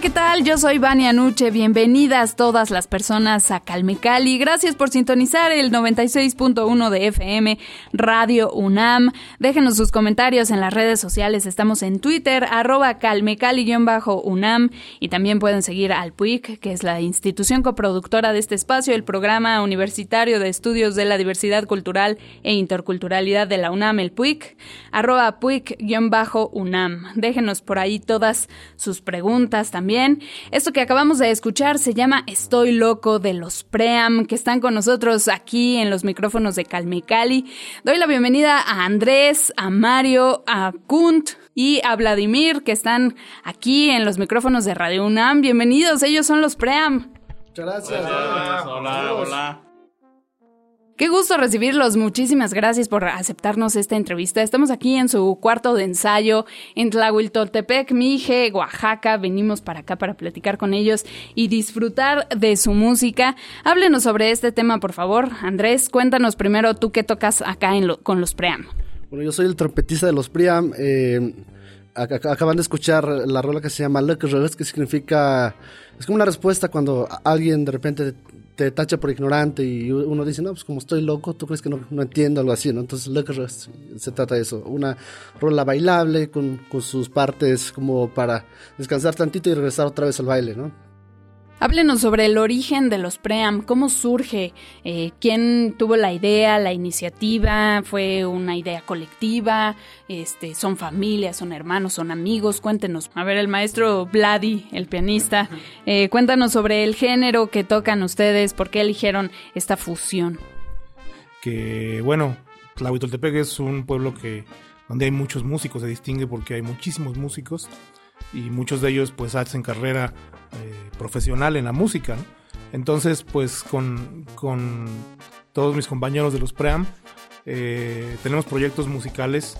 ¿Qué tal? Yo soy Vania Nuche. Bienvenidas todas las personas a Calme Cali. Gracias por sintonizar el 96.1 de FM Radio UNAM. Déjenos sus comentarios en las redes sociales. Estamos en Twitter, arroba calmecali-unam. Y también pueden seguir al PUIC, que es la institución coproductora de este espacio, el Programa Universitario de Estudios de la Diversidad Cultural e Interculturalidad de la UNAM, el PUIC, arroba PUIC-UNAM. Déjenos por ahí todas sus preguntas también también. Esto que acabamos de escuchar se llama Estoy loco de los Pream, que están con nosotros aquí en los micrófonos de Calme Cali. Doy la bienvenida a Andrés, a Mario, a Kunt y a Vladimir, que están aquí en los micrófonos de Radio UNAM. Bienvenidos, ellos son los Pream. Muchas gracias. Hola, hola. hola. Qué gusto recibirlos. Muchísimas gracias por aceptarnos esta entrevista. Estamos aquí en su cuarto de ensayo en Tlahuiltoltepec, Mije, Oaxaca. Venimos para acá para platicar con ellos y disfrutar de su música. Háblenos sobre este tema, por favor. Andrés, cuéntanos primero tú qué tocas acá con los Priam. Bueno, yo soy el trompetista de los Priam. Eh, acaban de escuchar la rola que se llama Luck que significa... Es como una respuesta cuando alguien de repente te tacha por ignorante y uno dice, no, pues como estoy loco, tú crees que no, no entiendo algo así, ¿no? Entonces, se trata de eso, una rola bailable con, con sus partes como para descansar tantito y regresar otra vez al baile, ¿no? Háblenos sobre el origen de los PREAM, cómo surge, eh, quién tuvo la idea, la iniciativa, fue una idea colectiva, este, son familias, son hermanos, son amigos, cuéntenos. A ver, el maestro Vladi, el pianista, eh, cuéntanos sobre el género que tocan ustedes, por qué eligieron esta fusión. Que bueno, Tlahuitoltepec es un pueblo que donde hay muchos músicos, se distingue porque hay muchísimos músicos y muchos de ellos pues hacen carrera eh, profesional en la música. Entonces, pues con, todos mis compañeros de los PREAM eh, tenemos proyectos musicales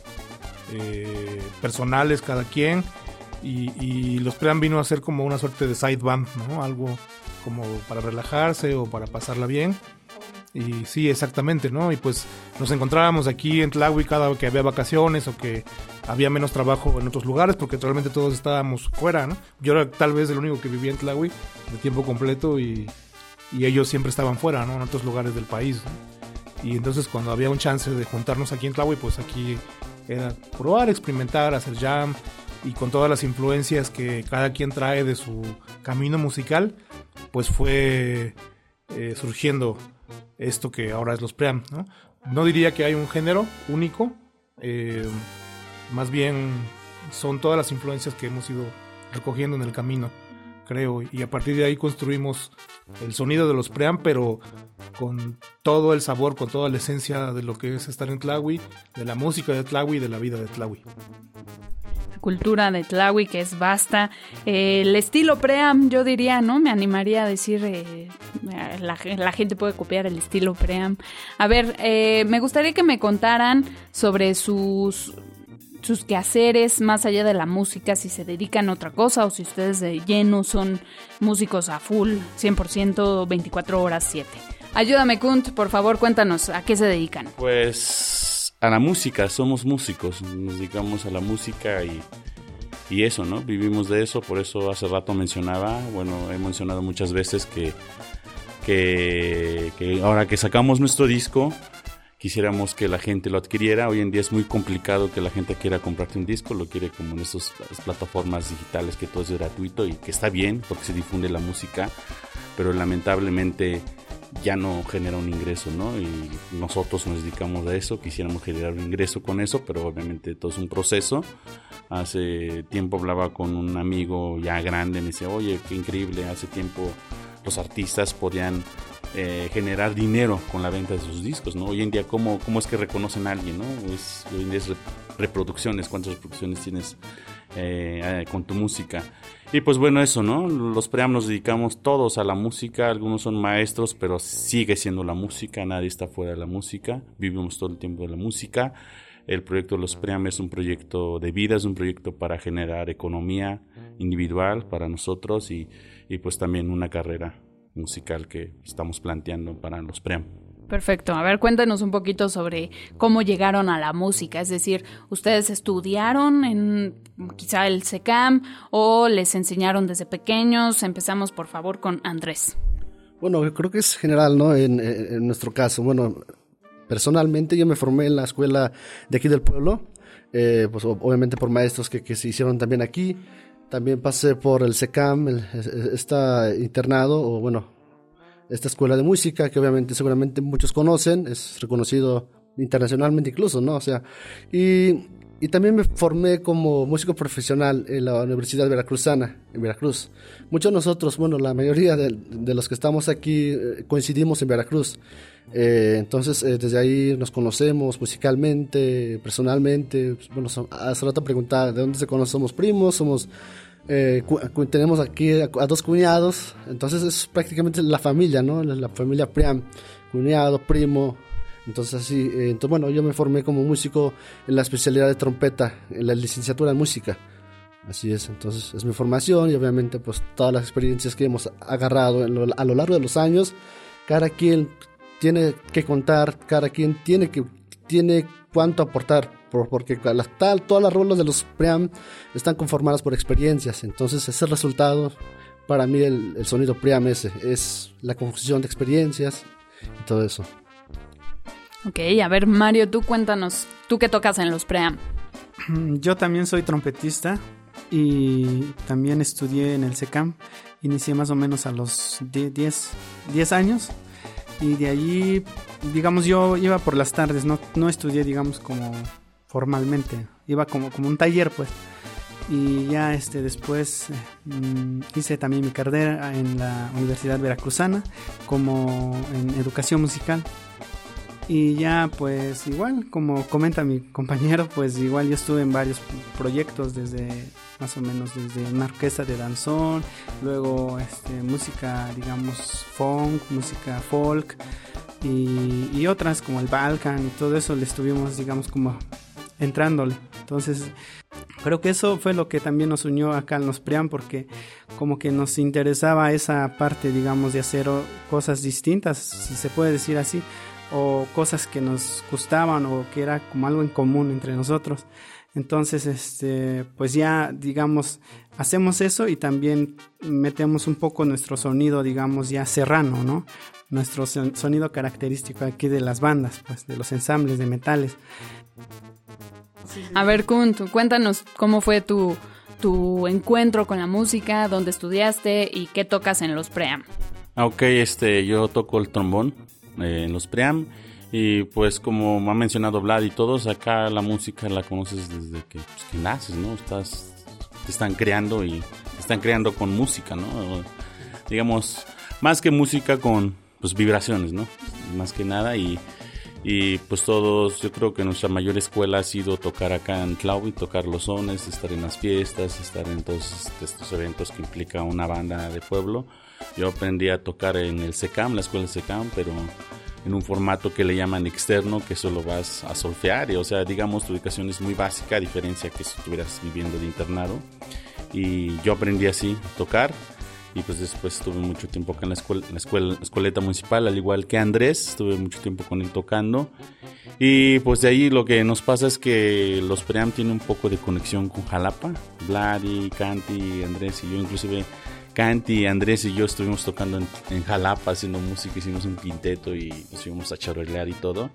eh, personales cada quien y, los PREAM vino a ser como una suerte de side band, ¿no? Algo como para relajarse o para pasarla bien. Y sí, exactamente, ¿no? Y pues nos encontrábamos aquí en Tlahui cada que había vacaciones o que había menos trabajo en otros lugares, porque realmente todos estábamos fuera, ¿no? Yo era tal vez el único que vivía en Tlahui de tiempo completo y, ellos siempre estaban fuera, ¿no? En otros lugares del país. Y entonces cuando había un chance de juntarnos aquí en Tlahui, pues aquí era probar, experimentar, hacer jam y con todas las influencias que cada quien trae de su camino musical, pues fue eh, surgiendo esto que ahora es los pream. ¿no? no diría que hay un género único, eh, más bien son todas las influencias que hemos ido recogiendo en el camino creo, y a partir de ahí construimos el sonido de los preamp, pero con todo el sabor, con toda la esencia de lo que es estar en Tlawi, de la música de Tlawi y de la vida de Tlawi cultura de Tlawi, que es vasta. Eh, el estilo Pream, yo diría, ¿no? Me animaría a decir, eh, la, gente puede copiar el estilo Pream. A ver, eh, me gustaría que me contaran sobre sus sus quehaceres más allá de la música, si se dedican a otra cosa o si ustedes de lleno son músicos a full, 100%, 24 horas 7. Ayúdame, Kunt, por favor, cuéntanos a qué se dedican. Pues a la música, somos músicos, nos dedicamos a la música y, y eso, ¿no? Vivimos de eso, por eso hace rato mencionaba, bueno, he mencionado muchas veces que, que, que ahora que sacamos nuestro disco, quisiéramos que la gente lo adquiriera. Hoy en día es muy complicado que la gente quiera comprarte un disco, lo quiere como en esas plataformas digitales que todo es gratuito y que está bien porque se difunde la música, pero lamentablemente ya no genera un ingreso, ¿no? Y nosotros nos dedicamos a eso, quisiéramos generar un ingreso con eso, pero obviamente todo es un proceso. Hace tiempo hablaba con un amigo ya grande, me decía, oye, qué increíble, hace tiempo los artistas podían eh, generar dinero con la venta de sus discos, ¿no? Hoy en día, ¿cómo, cómo es que reconocen a alguien, ¿no? hoy en día es reproducciones, cuántas reproducciones tienes eh, eh, con tu música. Y pues bueno, eso, ¿no? Los pream nos dedicamos todos a la música, algunos son maestros, pero sigue siendo la música, nadie está fuera de la música, vivimos todo el tiempo de la música. El proyecto de los pream es un proyecto de vida, es un proyecto para generar economía individual para nosotros y, y pues también una carrera musical que estamos planteando para los pream. Perfecto. A ver, cuéntanos un poquito sobre cómo llegaron a la música. Es decir, ¿ustedes estudiaron en quizá el SECAM o les enseñaron desde pequeños? Empezamos, por favor, con Andrés. Bueno, creo que es general, ¿no? En, nuestro caso. Bueno, personalmente yo me formé en la escuela de aquí del pueblo, eh, pues obviamente por maestros que, que, se hicieron también aquí. También pasé por el SECAM, el, está internado, o bueno, esta escuela de música, que obviamente seguramente muchos conocen, es reconocido internacionalmente incluso, ¿no? O sea, y, y también me formé como músico profesional en la Universidad Veracruzana, en Veracruz. Muchos de nosotros, bueno, la mayoría de, de los que estamos aquí eh, coincidimos en Veracruz. Eh, entonces, eh, desde ahí nos conocemos musicalmente, personalmente. Pues, bueno, hace rato preguntaba de dónde se conocen, somos primos, somos eh, tenemos aquí a, dos cuñados, entonces es prácticamente la familia, ¿no? La, familia Priam, cuñado, primo. Entonces así, eh, entonces bueno, yo me formé como músico en la especialidad de trompeta, en la licenciatura en música. Así es, entonces es mi formación y obviamente pues todas las experiencias que hemos agarrado a lo largo de los años, cada quien tiene que contar, cada quien tiene que tiene cuánto aportar porque tal, todas las rolas de los Pream están conformadas por experiencias, entonces ese resultado, para mí el, sonido Pream ese, es la confusión de experiencias y todo eso. Ok, a ver Mario, tú cuéntanos, ¿tú qué tocas en los Pream? Yo también soy trompetista y también estudié en el SECAM. Inicié más o menos a los 10, 10 años y de allí, digamos, yo iba por las tardes, no, no estudié, digamos, como formalmente. Iba como, como un taller, pues. Y ya este, después mm, hice también mi carrera en la Universidad Veracruzana como en educación musical. Y ya pues igual, como comenta mi compañero, pues igual yo estuve en varios proyectos desde más o menos desde una orquesta de danzón, luego este, música digamos funk, música folk y, otras como el Balkan y todo eso le estuvimos digamos como entrándole. Entonces, creo que eso fue lo que también nos unió acá en los Priam, porque como que nos interesaba esa parte, digamos, de hacer cosas distintas, si se puede decir así, o cosas que nos gustaban o que era como algo en común entre nosotros. Entonces, este, pues ya, digamos, hacemos eso y también metemos un poco nuestro sonido, digamos, ya serrano, ¿no? Nuestro sonido característico aquí de las bandas, pues, de los ensambles de metales. A ver, Kunt, cuéntanos cómo fue tu, tu encuentro con la música, dónde estudiaste y qué tocas en los pream. Ah, ok, este, yo toco el trombón eh, en los pream y pues como ha mencionado Vlad y todos, acá la música la conoces desde que, pues, naces, ¿no? Estás te están creando y te están creando con música, ¿no? Digamos, más que música con pues vibraciones, ¿no? Más que nada y, y pues todos, yo creo que nuestra mayor escuela ha sido tocar acá en y tocar los sones, estar en las fiestas, estar en todos estos eventos que implica una banda de pueblo. Yo aprendí a tocar en el SECAM, la escuela SECAM, pero en un formato que le llaman externo, que solo vas a solfear, y, o sea, digamos, tu educación es muy básica, a diferencia que si estuvieras viviendo de internado. Y yo aprendí así a tocar, y pues después estuve mucho tiempo acá en la escuela, en la escuela, escueleta municipal, al igual que Andrés, estuve mucho tiempo con él tocando. Y pues de ahí lo que nos pasa es que los Pream tienen un poco de conexión con Jalapa, Vladi, Canti, Andrés y yo inclusive Canti, Andrés y yo estuvimos tocando en, Jalapa haciendo música, hicimos un quinteto y nos íbamos a charolear y todo.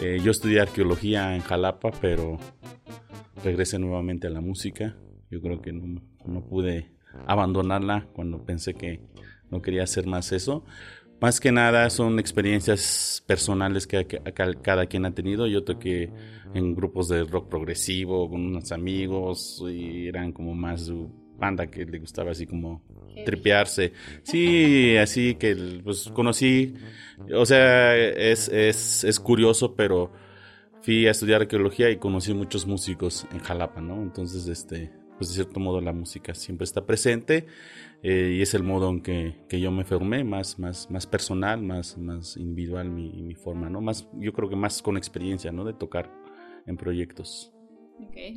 Eh, yo estudié arqueología en Jalapa, pero regresé nuevamente a la música. Yo creo que no, no pude abandonarla cuando pensé que no quería hacer más eso. Más que nada son experiencias personales que, cada quien ha tenido. Yo toqué en grupos de rock progresivo con unos amigos y eran como más banda que le gustaba así como tripearse. Sí, así que pues conocí, o sea, es, es, es curioso, pero fui a estudiar arqueología y conocí muchos músicos en Jalapa, ¿no? Entonces, este, pues de cierto modo la música siempre está presente eh, y es el modo en que, que, yo me formé, más, más, más personal, más, más individual mi, mi forma, ¿no? Más, yo creo que más con experiencia, ¿no? De tocar en proyectos.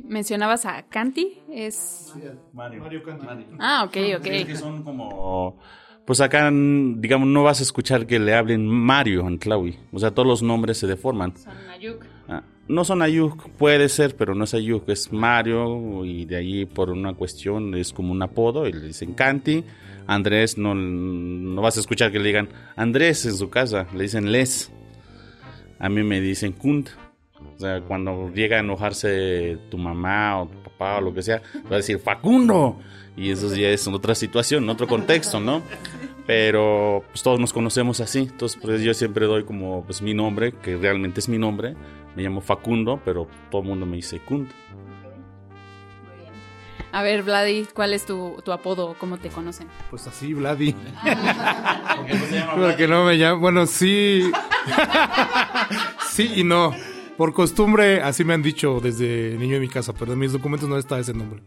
Mencionabas a Canti, es... Mario. Mario Canti. Ah, ok, ok. Es que son como... Pues acá, digamos, no vas a escuchar que le hablen Mario en Tlawi. O sea, todos los nombres se deforman. Son Ayuk. Ah, no son Ayuk, puede ser, pero no es Ayuk, es Mario. Y de ahí, por una cuestión, es como un apodo. Y le dicen Canti. Andrés, no, no vas a escuchar que le digan Andrés en su casa. Le dicen Les. A mí me dicen Kunt. O sea, cuando llega a enojarse tu mamá o tu papá o lo que sea, va a decir Facundo. Y eso ya es otra situación, otro contexto, ¿no? Pero pues todos nos conocemos así. Entonces, pues yo siempre doy como pues mi nombre, que realmente es mi nombre. Me llamo Facundo, pero todo el mundo me dice Kundo. A ver, Vladi, ¿cuál es tu, tu apodo? ¿Cómo te conocen? Pues así, Vladi. Porque no me llama. Bueno, sí. sí y no. Por costumbre, así me han dicho desde niño en mi casa, pero en mis documentos no está ese nombre.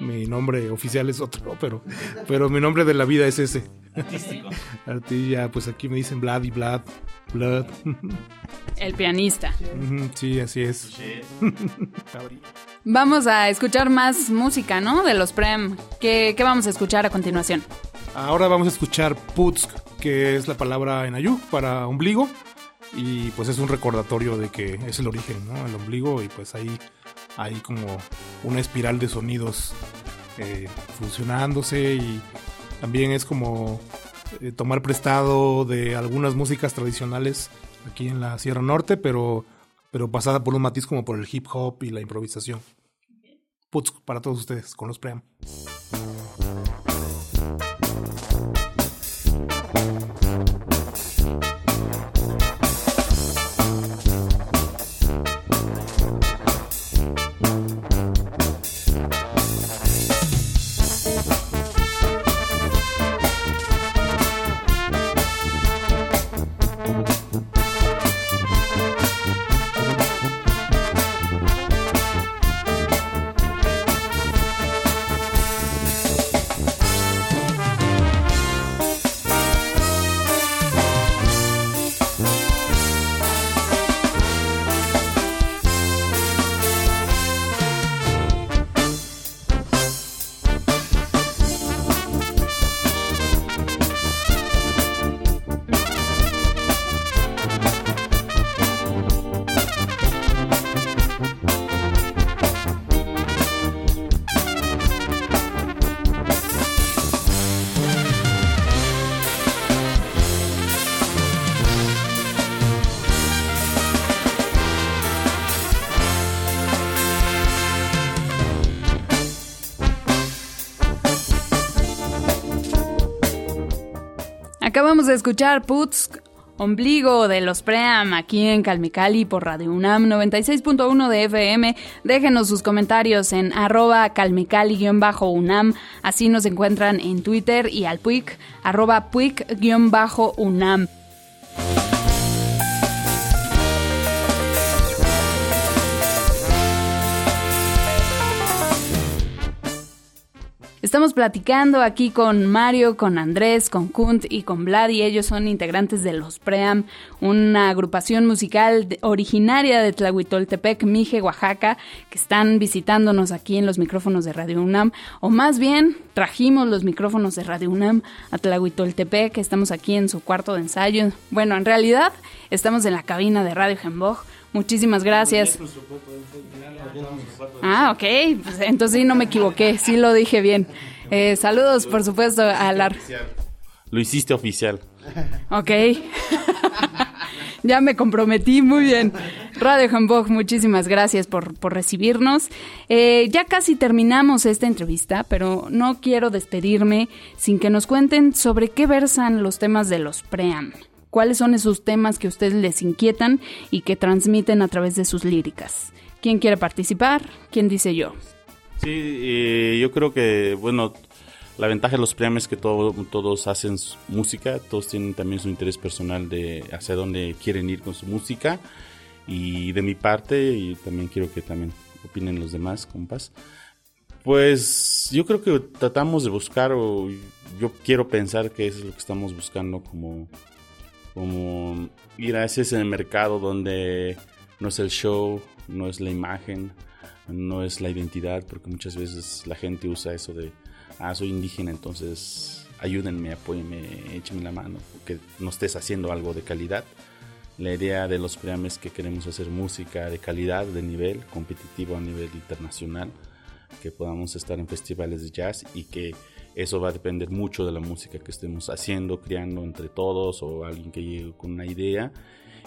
Mi nombre oficial es otro, pero, pero mi nombre de la vida es ese. Artístico. Artilla, pues aquí me dicen Vlad y Vlad, Vlad. El pianista. Sí, así es. vamos a escuchar más música, ¿no? De los Prem. ¿Qué, ¿Qué, vamos a escuchar a continuación? Ahora vamos a escuchar Putsk, que es la palabra en ayú para ombligo y pues es un recordatorio de que es el origen, ¿no? El ombligo y pues ahí hay como una espiral de sonidos eh, funcionándose y también es como eh, tomar prestado de algunas músicas tradicionales aquí en la Sierra Norte, pero, pero pasada por un matiz como por el hip hop y la improvisación. Putz para todos ustedes con los pream. Escuchar Putz ombligo de los Pream aquí en Calmicali por Radio UNAM 96.1 de FM. Déjenos sus comentarios en arroba calmicali-unam. Así nos encuentran en Twitter y al puic arroba puic-unam. Estamos platicando aquí con Mario, con Andrés, con Kunt y con Vlad y ellos son integrantes de Los Pream, una agrupación musical originaria de Tlahuitoltepec, Mije, Oaxaca, que están visitándonos aquí en los micrófonos de Radio UNAM, o más bien trajimos los micrófonos de Radio UNAM a Tlahuitoltepec, estamos aquí en su cuarto de ensayo. Bueno, en realidad estamos en la cabina de Radio Gembog. Muchísimas gracias. Ah, ok. Pues entonces sí no me equivoqué, sí lo dije bien. Eh, saludos, por supuesto, a la... Lo hiciste oficial. Ok. ya me comprometí, muy bien. Radio Hamburg, muchísimas gracias por, por recibirnos. Eh, ya casi terminamos esta entrevista, pero no quiero despedirme sin que nos cuenten sobre qué versan los temas de los pream. ¿Cuáles son esos temas que a ustedes les inquietan y que transmiten a través de sus líricas? ¿Quién quiere participar? ¿Quién dice yo? Sí, eh, yo creo que, bueno, la ventaja de los premios es que todos hacen música, todos tienen también su interés personal de hacia dónde quieren ir con su música. Y de mi parte, y también quiero que también opinen los demás, compas. Pues yo creo que tratamos de buscar, o yo quiero pensar que eso es lo que estamos buscando como, como ir a ese mercado donde no es el show, no es la imagen, no es la identidad, porque muchas veces la gente usa eso de, ah, soy indígena, entonces ayúdenme, apóyenme, échenme la mano, que no estés haciendo algo de calidad. La idea de los programas es que queremos hacer música de calidad, de nivel, competitivo a nivel internacional, que podamos estar en festivales de jazz y que eso va a depender mucho de la música que estemos haciendo, creando entre todos o alguien que llegue con una idea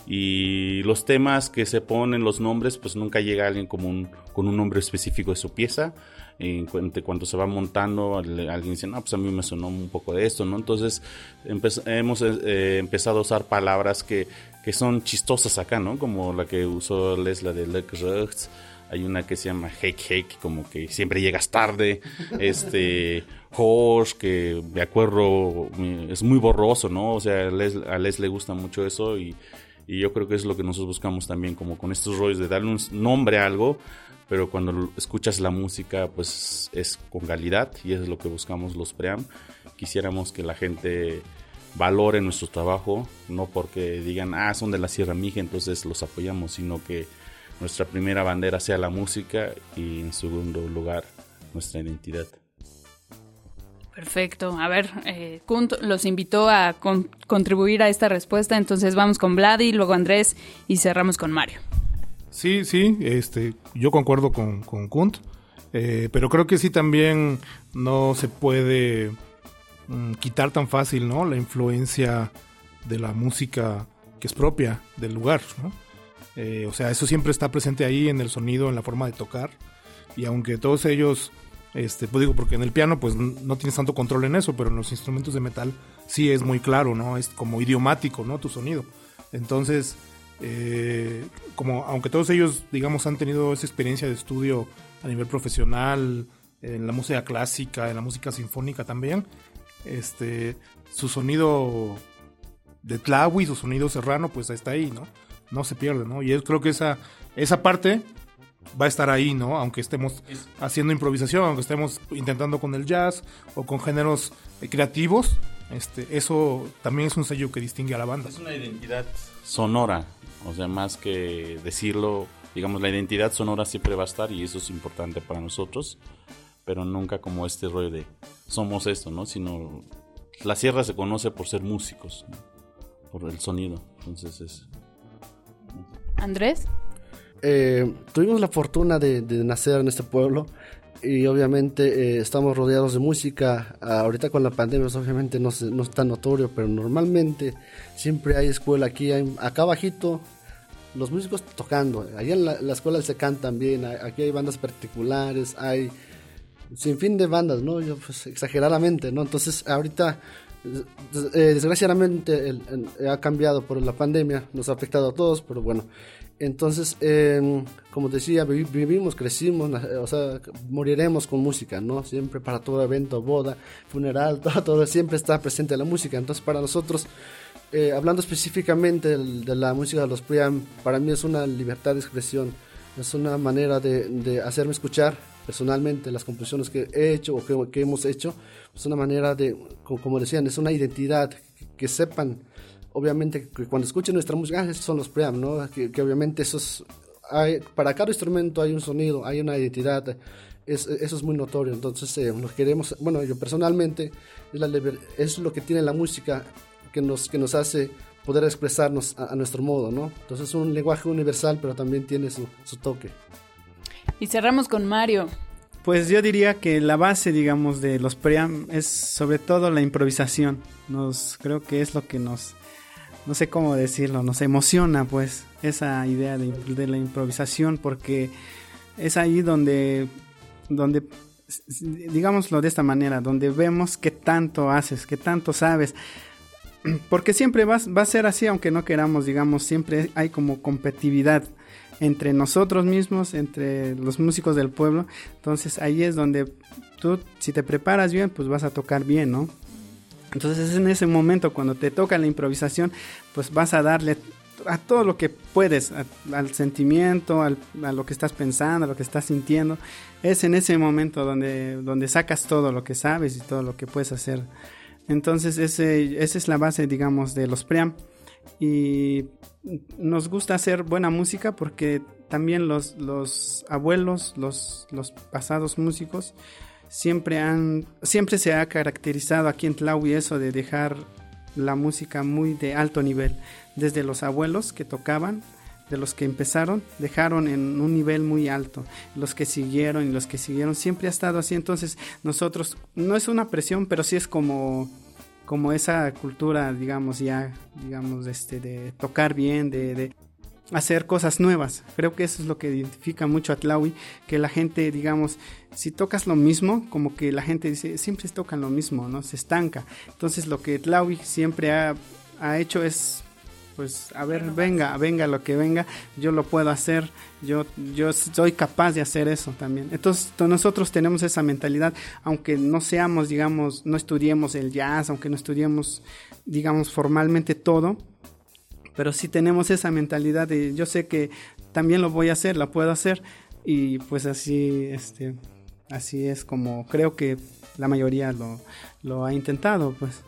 y los temas que se ponen, los nombres, pues nunca llega alguien como un, con un nombre específico de su pieza. En cuando se va montando, alguien dice, no, pues a mí me sonó un poco de esto, ¿no? Entonces hemos eh, empezado a usar palabras que, que, son chistosas acá, ¿no? Como la que usó Lesla de Rechts. Hay una que se llama Hake Hake, como que siempre llegas tarde. Este, Horse, que me acuerdo, es muy borroso, ¿no? O sea, a Les, a Les le gusta mucho eso y y yo creo que es lo que nosotros buscamos también, como con estos rollos de darle un nombre a algo, pero cuando escuchas la música, pues es con calidad y es lo que buscamos los pream. Quisiéramos que la gente valore nuestro trabajo, no porque digan, ah, son de la Sierra Mija, entonces los apoyamos, sino que nuestra primera bandera sea la música y en segundo lugar nuestra identidad. Perfecto. A ver, eh, Kunt los invitó a contribuir a esta respuesta, entonces vamos con Vladi, luego Andrés y cerramos con Mario. Sí, sí, este, yo concuerdo con, con Kunt, eh, pero creo que sí también no se puede mm, quitar tan fácil, ¿no? La influencia de la música que es propia del lugar, ¿no? Eh, o sea, eso siempre está presente ahí en el sonido, en la forma de tocar, y aunque todos ellos este, pues digo, porque en el piano pues no tienes tanto control en eso, pero en los instrumentos de metal sí es muy claro, ¿no? Es como idiomático, ¿no? Tu sonido. Entonces, eh, como aunque todos ellos, digamos, han tenido esa experiencia de estudio a nivel profesional, en la música clásica, en la música sinfónica también, este, su sonido de Tlawi, su sonido serrano, pues está ahí, ¿no? No se pierde, ¿no? Y yo creo que esa, esa parte va a estar ahí, ¿no? Aunque estemos haciendo improvisación, aunque estemos intentando con el jazz o con géneros eh, creativos, este, eso también es un sello que distingue a la banda. Es una identidad sonora, o sea, más que decirlo, digamos, la identidad sonora siempre va a estar y eso es importante para nosotros, pero nunca como este rollo de somos esto, ¿no? Sino la sierra se conoce por ser músicos, por el sonido, entonces es... Andrés. Eh, tuvimos la fortuna de, nacer en este pueblo y obviamente eh, estamos rodeados de música. Ahorita con la pandemia pues, obviamente no, no, es tan notorio, pero normalmente siempre hay escuela aquí, acá abajito, los músicos tocando. Allá en la, escuela se cantan bien, aquí hay bandas particulares, hay sin fin de bandas, ¿no? Yo, pues, exageradamente, ¿no? Entonces ahorita desgraciadamente ha cambiado por la pandemia, nos ha afectado a todos, pero bueno, entonces, em, como decía, vivimos, crecimos, o sea, moriremos con música, ¿no? Siempre para todo evento, boda, funeral, todo, todo siempre está presente la música. Entonces, para nosotros, eh, hablando específicamente de, la música de los Priam, para mí es una libertad de expresión, es una manera de, hacerme escuchar personalmente las composiciones que he hecho o que, hemos hecho, es una manera de, como, decían, es una identidad, que sepan obviamente que cuando escuchen nuestra música, ah, esos son los preamp, ¿no? Que, obviamente esos, hay, para cada instrumento hay un sonido, hay una identidad, es, eso es muy notorio, entonces eh, lo queremos, bueno, yo personalmente, es, la, es, lo que tiene la música que nos, que nos hace poder expresarnos a, nuestro modo, ¿no? Entonces es un lenguaje universal, pero también tiene su, su toque. Y cerramos con Mario. Pues yo diría que la base, digamos, de los preamp es sobre todo la improvisación. Nos creo que es lo que nos no sé cómo decirlo, nos emociona pues esa idea de, la improvisación porque es ahí donde, donde, digámoslo de esta manera, donde vemos qué tanto haces, qué tanto sabes. Porque siempre va, va a ser así, aunque no queramos, digamos, siempre hay como competitividad entre nosotros mismos, entre los músicos del pueblo. Entonces ahí es donde tú, si te preparas bien, pues vas a tocar bien, ¿no? Entonces es en ese momento cuando te toca la improvisación, pues vas a darle a todo lo que puedes, al sentimiento, a lo que estás pensando, a lo que estás sintiendo. Es en ese momento donde, donde sacas todo lo que sabes y todo lo que puedes hacer. Entonces ese, esa es la base, digamos, de los pream. Y nos gusta hacer buena música porque también los, los abuelos, los, los pasados músicos, siempre han siempre se ha caracterizado aquí en Tlaui eso de dejar la música muy de alto nivel desde los abuelos que tocaban de los que empezaron dejaron en un nivel muy alto los que siguieron y los que siguieron siempre ha estado así entonces nosotros no es una presión pero sí es como como esa cultura digamos ya digamos este de tocar bien de hacer cosas nuevas. Creo que eso es lo que identifica mucho a Tlaui, que la gente, digamos, si tocas lo mismo, como que la gente dice, siempre tocan lo mismo, ¿no? Se estanca. Entonces lo que Tlaui siempre ha, hecho es pues a ver, venga, venga lo que venga, yo lo puedo hacer, yo, yo soy capaz de hacer eso también. Entonces nosotros tenemos esa mentalidad, aunque no seamos, digamos, no estudiemos el jazz, aunque no estudiemos, digamos, formalmente todo, pero sí tenemos esa mentalidad de yo sé que también lo voy a hacer, la puedo hacer y pues así, este, así es como creo que la mayoría lo, lo ha intentado, pues.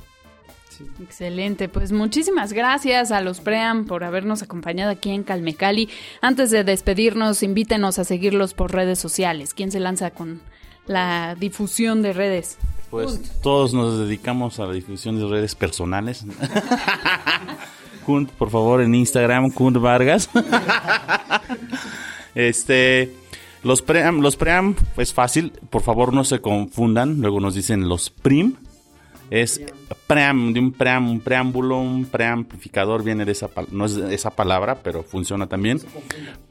Excelente, pues muchísimas gracias a los Pream por habernos acompañado aquí en Calmecali. Antes de despedirnos, invítenos a seguirlos por redes sociales. ¿Quién se lanza con la difusión de redes? Pues todos nos dedicamos a la difusión de redes personales. Kunt, por favor, en Instagram, Kunt Vargas. este, los pream, los pream es fácil, por favor no se confundan, luego nos dicen los prim. Es pream, de un pream, un preámbulo, un preamplificador, viene de esa, no es esa palabra, pero funciona también.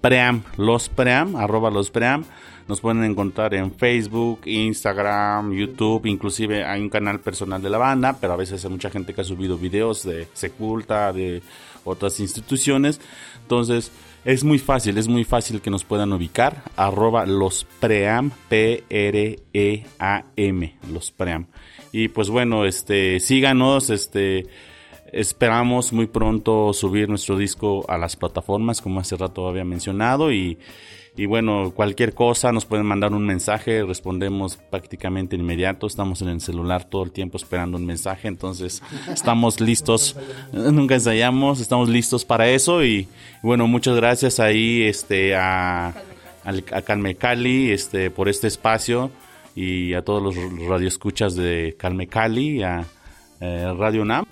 Pream, los pream, arroba los pream. Nos pueden encontrar en Facebook, Instagram, YouTube, inclusive hay un canal personal de la banda, pero a veces hay mucha gente que ha subido videos de Seculta, de otras instituciones. Entonces, es muy fácil, es muy fácil que nos puedan ubicar. Arroba los pream, los pream. Y pues bueno, este, síganos, este, esperamos muy pronto subir nuestro disco a las plataformas, como hace rato había mencionado, y y bueno, cualquier cosa nos pueden mandar un mensaje, respondemos prácticamente inmediato. Estamos en el celular todo el tiempo esperando un mensaje, entonces estamos listos. Nunca ensayamos, estamos listos para eso. Y bueno, muchas gracias ahí este, a, a Calme Cali este, por este espacio y a todos los radioescuchas de Calme Cali, a eh, Radio NAM.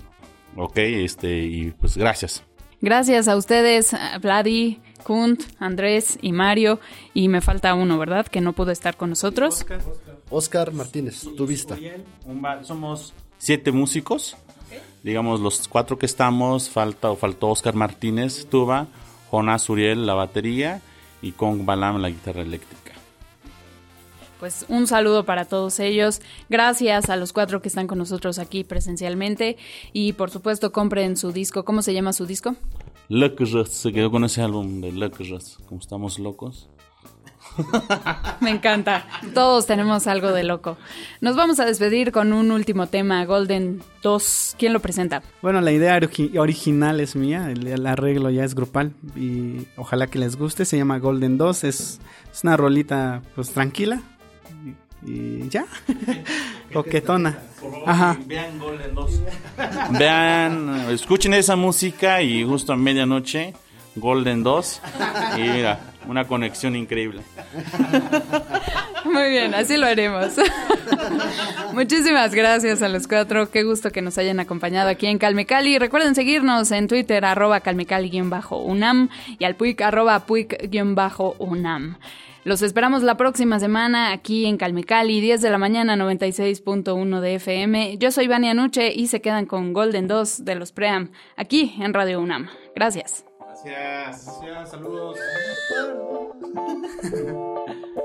Ok, este, y pues gracias. Gracias a ustedes, Vladi, Kunt, Andrés y Mario. Y me falta uno, ¿verdad? Que no pudo estar con nosotros. Oscar, Martínez, tu vista. Somos siete músicos. Digamos, los cuatro que estamos, falta o faltó Oscar Martínez, tuba, Jonas Uriel, la batería y Kong Balam, la guitarra eléctrica. pues un saludo para todos ellos. Gracias a los cuatro que están con nosotros aquí presencialmente. Y por supuesto, compren su disco. ¿Cómo se llama su disco? Locos, se quedó con ese álbum de Locos, como estamos locos. Me encanta. Todos tenemos algo de loco. Nos vamos a despedir con un último tema, Golden 2. ¿Quién lo presenta? Bueno, la idea original es mía, el, arreglo ya es grupal y ojalá que les guste. Se llama Golden 2, es, es una rolita pues tranquila, y ya. Coquetona. Ajá. Vean Golden 2. Vean, escuchen esa música y justo a medianoche, Golden 2. Y mira, una conexión increíble. Muy bien, así lo haremos. Muchísimas gracias a los cuatro. Qué gusto que nos hayan acompañado aquí en Calmecali. Recuerden seguirnos en Twitter, arroba calmecali-unam y al puic, arroba puic-unam. Los esperamos la próxima semana aquí en Calmecali, 10 de la mañana, 96.1 de FM. Yo soy Vania Nuche y se quedan con Golden 2 de los Pream, aquí en Radio UNAM. Gracias. Gracias. Gracias. Saludos.